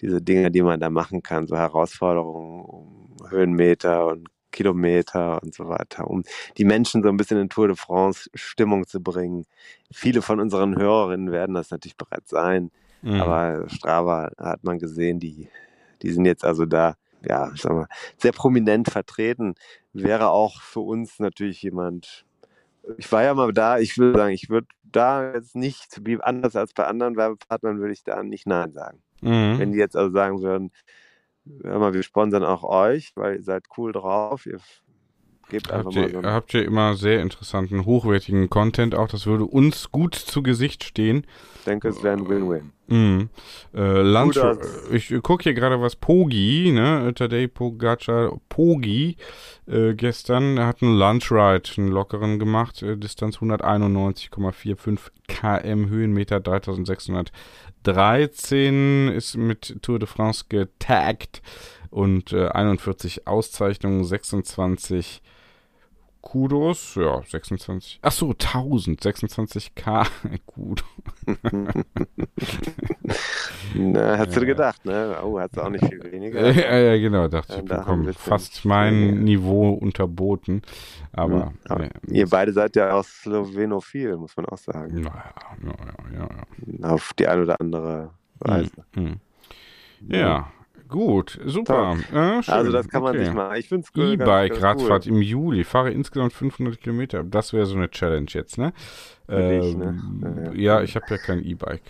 diese Dinge, die man da machen kann, so Herausforderungen um Höhenmeter und Kilometer und so weiter, um die Menschen so ein bisschen in Tour de France Stimmung zu bringen. Viele von unseren Hörerinnen werden das natürlich bereits sein, mhm. aber Strava hat man gesehen, die, die sind jetzt also da, ja, sagen wir, sehr prominent vertreten. Wäre auch für uns natürlich jemand, ich war ja mal da, ich würde sagen, ich würde da jetzt nicht, wie anders als bei anderen Werbepartnern, würde ich da nicht Nein sagen. Mhm. Wenn die jetzt also sagen würden, hör mal, wir sponsern auch euch, weil ihr seid cool drauf, ihr gebt einfach habt mal so. habt ihr immer sehr interessanten, hochwertigen Content auch, das würde uns gut zu Gesicht stehen. Ich denke, es wäre ein Win-Win. Mm. Äh, Lunch, ich gucke hier gerade was Pogi, ne? Tadej Pogacar, Pogi, äh, gestern hat einen Lunchride, einen lockeren gemacht, äh, Distanz 191,45 km, Höhenmeter 3613, ist mit Tour de France getaggt und äh, 41 Auszeichnungen, 26 Kudos, ja, 26. Ach so, 1000, 26k. <laughs> Gut. <laughs> Na, hast ja. du gedacht, ne? Oh, hat auch nicht viel weniger. <laughs> ja, ja, genau, dachte ich, bekomme fast mein Niveau unterboten. Aber, hm, aber nee, ihr beide seid ja auch slowenophil, muss man auch sagen. Naja, ja, ja, ja. Auf die eine oder andere Weise. Hm, hm. Ja, Gut, super. Äh, also das kann man okay. nicht machen. Ich finde es cool. E-Bike-Radfahrt cool. im Juli. Fahre insgesamt 500 Kilometer. Das wäre so eine Challenge jetzt, ne? Für ähm, dich, ne? Ja, ja. ja ich habe ja kein E-Bike.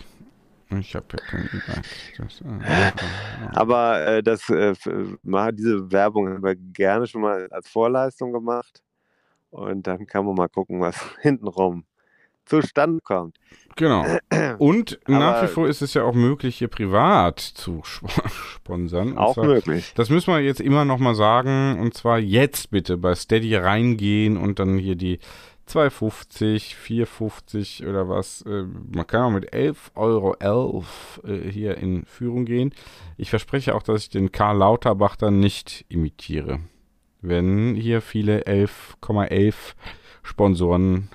Ich habe ja kein E-Bike. Äh, Aber äh, das, äh, diese Werbung haben wir gerne schon mal als Vorleistung gemacht. Und dann kann man mal gucken, was <laughs> hintenrum zustande kommt. Genau. <clears throat> Und nach wie vor ist es ja auch möglich, hier privat zu <laughs> sponsern. auch zwar, möglich. Das müssen wir jetzt immer noch mal sagen. Und zwar jetzt bitte bei Steady reingehen und dann hier die 2,50, 4,50 oder was. Äh, man kann auch mit 11,11 Euro 11, äh, hier in Führung gehen. Ich verspreche auch, dass ich den Karl Lauterbach dann nicht imitiere. Wenn hier viele 11,11 ,11 Sponsoren,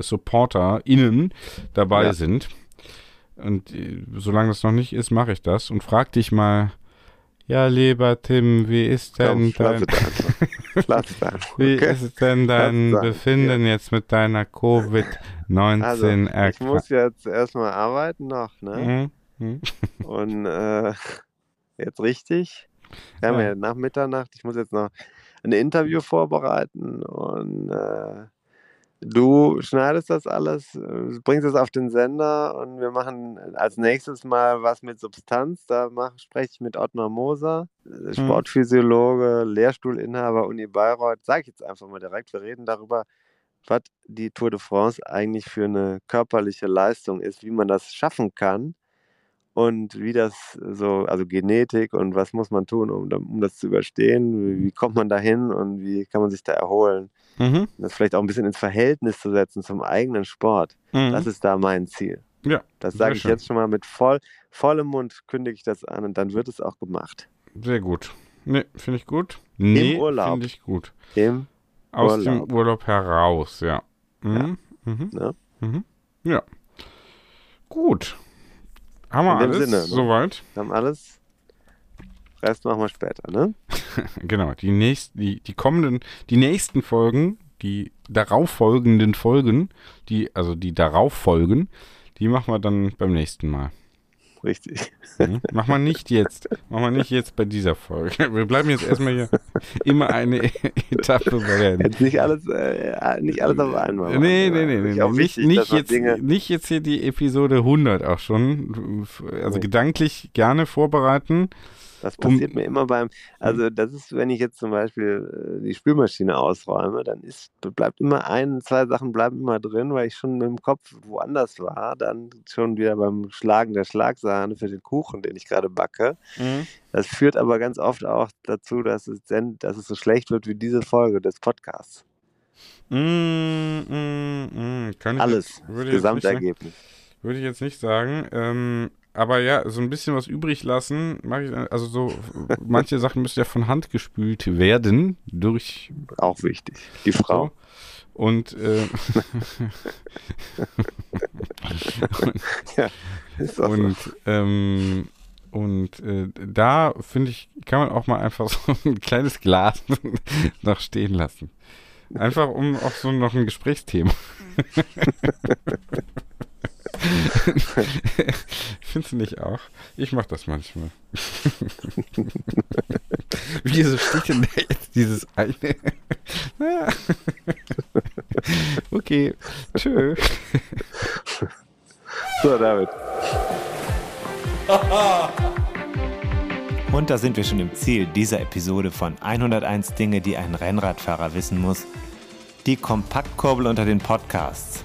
SupporterInnen dabei ja. sind. Und äh, solange das noch nicht ist, mache ich das und frag dich mal, ja, lieber Tim, wie ist denn Komm, dein, <laughs> wie okay. ist denn dein Befinden ja. jetzt mit deiner Covid-19 also, Ich muss jetzt erstmal arbeiten noch, ne? Mhm. Mhm. Und äh, jetzt richtig. Wir haben ja nach Mitternacht, ich muss jetzt noch ein Interview vorbereiten und äh, Du schneidest das alles, äh, bringst es auf den Sender und wir machen als nächstes mal was mit Substanz. Da mach, spreche ich mit Ottmar Moser, äh, mhm. Sportphysiologe, Lehrstuhlinhaber Uni Bayreuth. Sag ich jetzt einfach mal direkt. Wir reden darüber, was die Tour de France eigentlich für eine körperliche Leistung ist, wie man das schaffen kann und wie das so, also Genetik und was muss man tun, um, um das zu überstehen, wie, wie kommt man dahin und wie kann man sich da erholen. Mhm. Das vielleicht auch ein bisschen ins Verhältnis zu setzen zum eigenen Sport. Mhm. Das ist da mein Ziel. Ja. Das sage ich schön. jetzt schon mal mit voll, vollem Mund, kündige ich das an und dann wird es auch gemacht. Sehr gut. Nee, finde ich gut. Nee, Im Urlaub. Finde ich gut. Im Aus Urlaub. dem Urlaub heraus, ja. Mhm. Ja. Mhm. Ja. Mhm. ja. Gut. Haben wir alles Sinne, ne? soweit? Haben alles. Rest machen wir später, ne? <laughs> genau, die, nächsten, die, die kommenden, die nächsten Folgen, die darauffolgenden Folgen, die, also die darauf folgen, die machen wir dann beim nächsten Mal. Richtig. Mhm. Mach mal nicht jetzt. Mach mal nicht jetzt bei dieser Folge. Wir bleiben jetzt erstmal hier immer eine Etappe bei Jetzt nicht alles, äh, nicht alles auf einmal. Nee, nee, nee. nee. Nicht, wichtig, nicht, jetzt, nicht jetzt hier die Episode 100 auch schon. Also nee. gedanklich gerne vorbereiten. Das passiert um, mir immer beim, also das ist, wenn ich jetzt zum Beispiel äh, die Spülmaschine ausräume, dann ist, bleibt immer ein, zwei Sachen bleiben immer drin, weil ich schon im Kopf woanders war, dann schon wieder beim Schlagen der Schlagsahne für den Kuchen, den ich gerade backe. Mhm. Das führt aber ganz oft auch dazu, dass es, dass es so schlecht wird wie diese Folge des Podcasts. Mm, mm, mm. Alles, jetzt, Gesamtergebnis. Würde ich jetzt nicht sagen. Ähm, aber ja, so ein bisschen was übrig lassen, mache ich, also so, manche Sachen müssen ja von Hand gespült werden durch. Auch wichtig. Die Frau. So. Und, äh, ja, und, so. ähm, und äh, da finde ich, kann man auch mal einfach so ein kleines Glas <laughs> noch stehen lassen. Einfach um auch so noch ein Gesprächsthema. <laughs> <laughs> Findest du nicht auch? Ich mach das manchmal. <laughs> Wieso steht denn da jetzt dieses eine? <laughs> okay, tschö. So, David. Und da sind wir schon im Ziel dieser Episode von 101 Dinge, die ein Rennradfahrer wissen muss. Die Kompaktkurbel unter den Podcasts.